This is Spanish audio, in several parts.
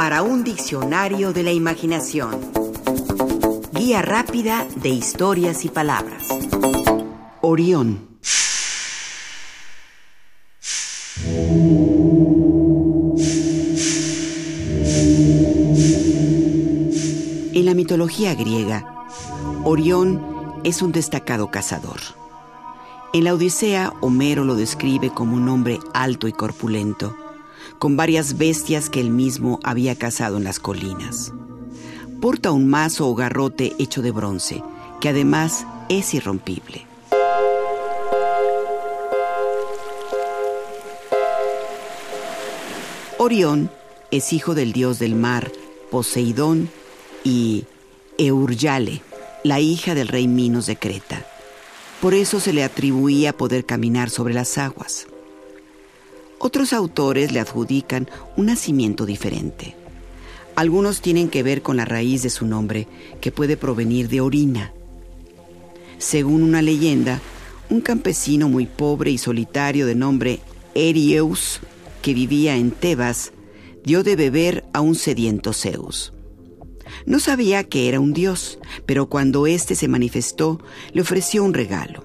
para un diccionario de la imaginación. Guía rápida de historias y palabras. Orión. En la mitología griega, Orión es un destacado cazador. En la Odisea, Homero lo describe como un hombre alto y corpulento con varias bestias que él mismo había cazado en las colinas. Porta un mazo o garrote hecho de bronce, que además es irrompible. Orión es hijo del dios del mar, Poseidón, y Euryale, la hija del rey Minos de Creta. Por eso se le atribuía poder caminar sobre las aguas. Otros autores le adjudican un nacimiento diferente. Algunos tienen que ver con la raíz de su nombre, que puede provenir de orina. Según una leyenda, un campesino muy pobre y solitario de nombre Erieus, que vivía en Tebas, dio de beber a un sediento Zeus. No sabía que era un dios, pero cuando éste se manifestó, le ofreció un regalo.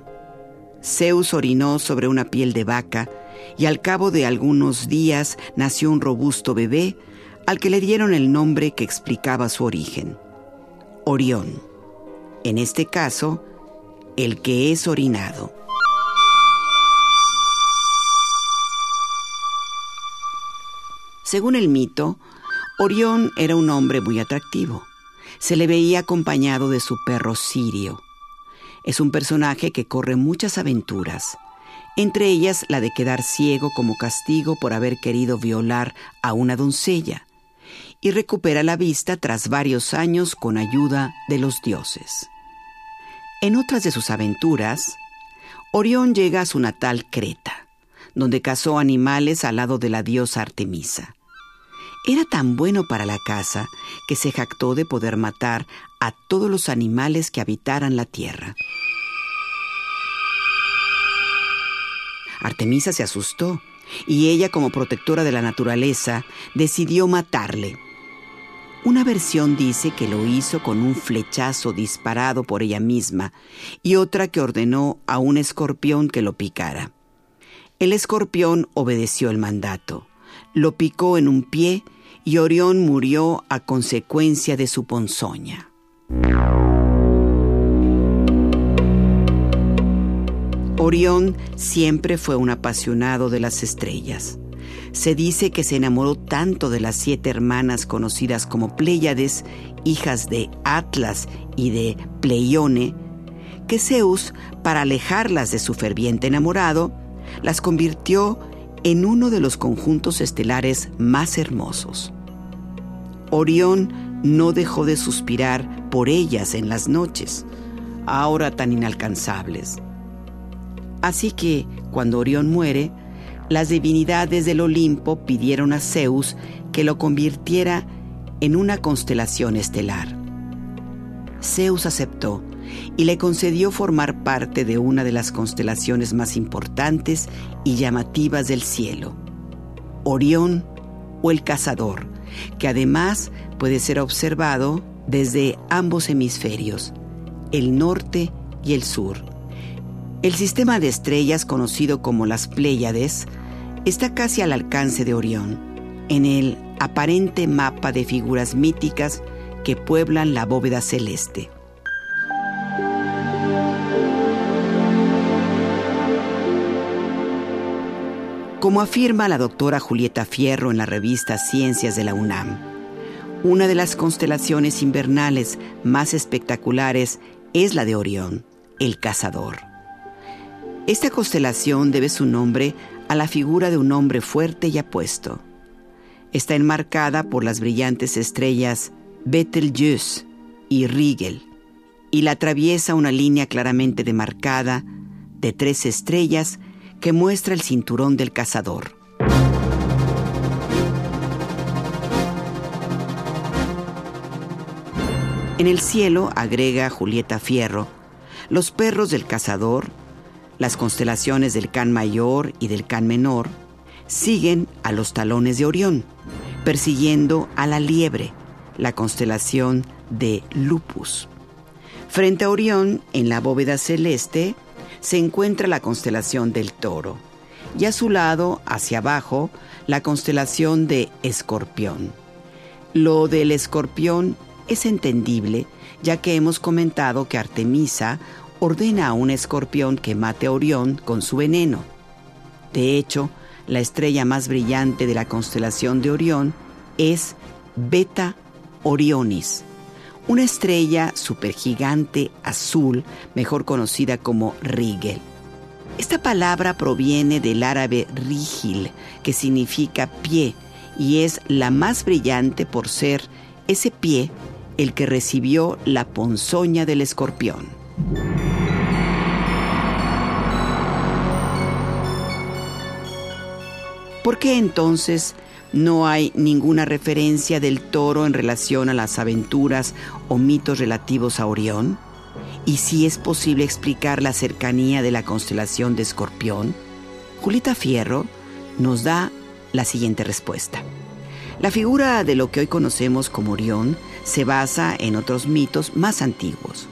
Zeus orinó sobre una piel de vaca y al cabo de algunos días nació un robusto bebé al que le dieron el nombre que explicaba su origen, Orión. En este caso, el que es orinado. Según el mito, Orión era un hombre muy atractivo. Se le veía acompañado de su perro Sirio. Es un personaje que corre muchas aventuras entre ellas la de quedar ciego como castigo por haber querido violar a una doncella, y recupera la vista tras varios años con ayuda de los dioses. En otras de sus aventuras, Orión llega a su natal Creta, donde cazó animales al lado de la diosa Artemisa. Era tan bueno para la caza que se jactó de poder matar a todos los animales que habitaran la tierra. Artemisa se asustó y ella, como protectora de la naturaleza, decidió matarle. Una versión dice que lo hizo con un flechazo disparado por ella misma y otra que ordenó a un escorpión que lo picara. El escorpión obedeció el mandato, lo picó en un pie y Orión murió a consecuencia de su ponzoña. Orión siempre fue un apasionado de las estrellas. Se dice que se enamoró tanto de las siete hermanas conocidas como Pléyades, hijas de Atlas y de Pleione, que Zeus, para alejarlas de su ferviente enamorado, las convirtió en uno de los conjuntos estelares más hermosos. Orión no dejó de suspirar por ellas en las noches, ahora tan inalcanzables. Así que, cuando Orión muere, las divinidades del Olimpo pidieron a Zeus que lo convirtiera en una constelación estelar. Zeus aceptó y le concedió formar parte de una de las constelaciones más importantes y llamativas del cielo, Orión o el Cazador, que además puede ser observado desde ambos hemisferios, el norte y el sur. El sistema de estrellas conocido como las Pléyades está casi al alcance de Orión, en el aparente mapa de figuras míticas que pueblan la bóveda celeste. Como afirma la doctora Julieta Fierro en la revista Ciencias de la UNAM, una de las constelaciones invernales más espectaculares es la de Orión, el cazador. Esta constelación debe su nombre a la figura de un hombre fuerte y apuesto. Está enmarcada por las brillantes estrellas Betelgeuse y Rigel y la atraviesa una línea claramente demarcada de tres estrellas que muestra el cinturón del cazador. En el cielo, agrega Julieta Fierro, los perros del cazador las constelaciones del Can Mayor y del Can Menor siguen a los talones de Orión, persiguiendo a la liebre, la constelación de Lupus. Frente a Orión, en la bóveda celeste, se encuentra la constelación del Toro y a su lado, hacia abajo, la constelación de Escorpión. Lo del escorpión es entendible, ya que hemos comentado que Artemisa ordena a un escorpión que mate a Orión con su veneno. De hecho, la estrella más brillante de la constelación de Orión es Beta Orionis, una estrella supergigante azul, mejor conocida como Rigel. Esta palabra proviene del árabe rigil, que significa pie, y es la más brillante por ser ese pie el que recibió la ponzoña del escorpión. ¿Por qué entonces no hay ninguna referencia del toro en relación a las aventuras o mitos relativos a Orión? ¿Y si es posible explicar la cercanía de la constelación de Escorpión? Julita Fierro nos da la siguiente respuesta. La figura de lo que hoy conocemos como Orión se basa en otros mitos más antiguos.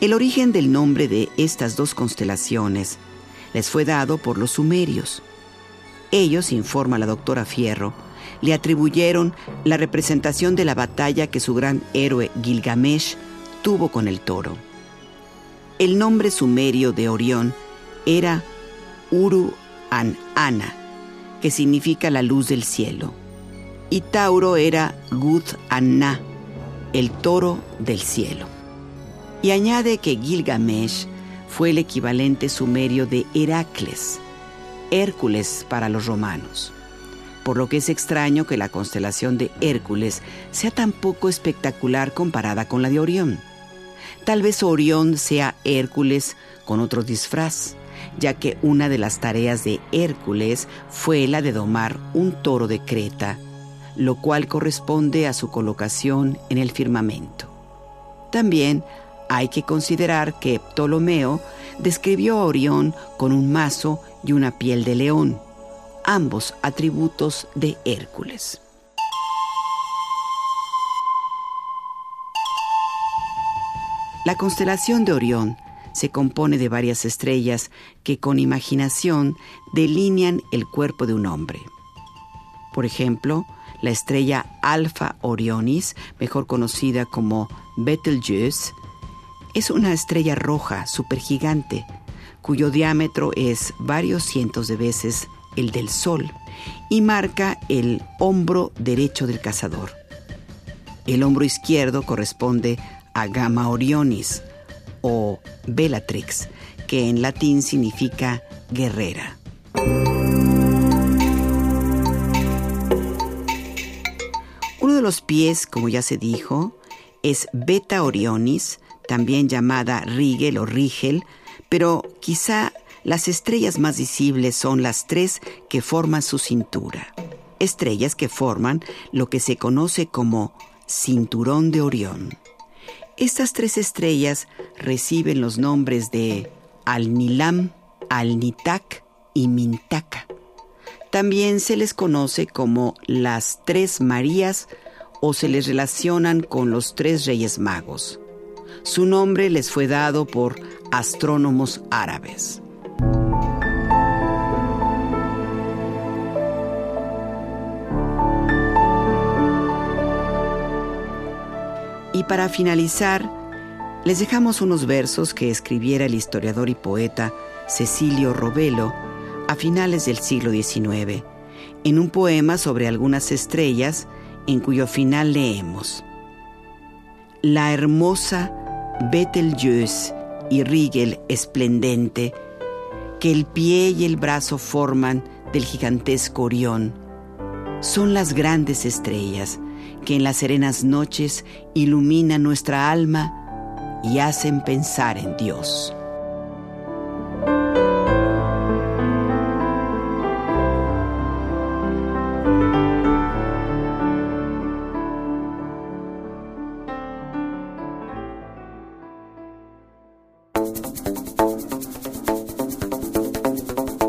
El origen del nombre de estas dos constelaciones les fue dado por los sumerios. Ellos, informa la doctora Fierro, le atribuyeron la representación de la batalla que su gran héroe Gilgamesh tuvo con el toro. El nombre sumerio de Orión era Uru An Ana, que significa la luz del cielo, y Tauro era Gud Anna, el toro del cielo. Y añade que Gilgamesh fue el equivalente sumerio de Heracles, Hércules para los romanos, por lo que es extraño que la constelación de Hércules sea tan poco espectacular comparada con la de Orión. Tal vez Orión sea Hércules con otro disfraz, ya que una de las tareas de Hércules fue la de domar un toro de Creta, lo cual corresponde a su colocación en el firmamento. También hay que considerar que Ptolomeo describió a Orión con un mazo y una piel de león, ambos atributos de Hércules. La constelación de Orión se compone de varias estrellas que con imaginación delinean el cuerpo de un hombre. Por ejemplo, la estrella Alpha Orionis, mejor conocida como Betelgeuse, es una estrella roja supergigante cuyo diámetro es varios cientos de veces el del Sol y marca el hombro derecho del cazador. El hombro izquierdo corresponde a Gamma Orionis o Bellatrix, que en latín significa guerrera. Uno de los pies, como ya se dijo, es Beta Orionis, también llamada Rigel o Rigel, pero quizá las estrellas más visibles son las tres que forman su cintura. Estrellas que forman lo que se conoce como cinturón de Orión. Estas tres estrellas reciben los nombres de Al-Nilam, Al-Nitak y Mintaka. También se les conoce como las tres Marías o se les relacionan con los tres Reyes Magos. Su nombre les fue dado por astrónomos árabes. Y para finalizar, les dejamos unos versos que escribiera el historiador y poeta Cecilio Robelo a finales del siglo XIX, en un poema sobre algunas estrellas en cuyo final leemos. La hermosa Betelgeuse y Rigel esplendente, que el pie y el brazo forman del gigantesco Orión, son las grandes estrellas que en las serenas noches iluminan nuestra alma y hacen pensar en Dios.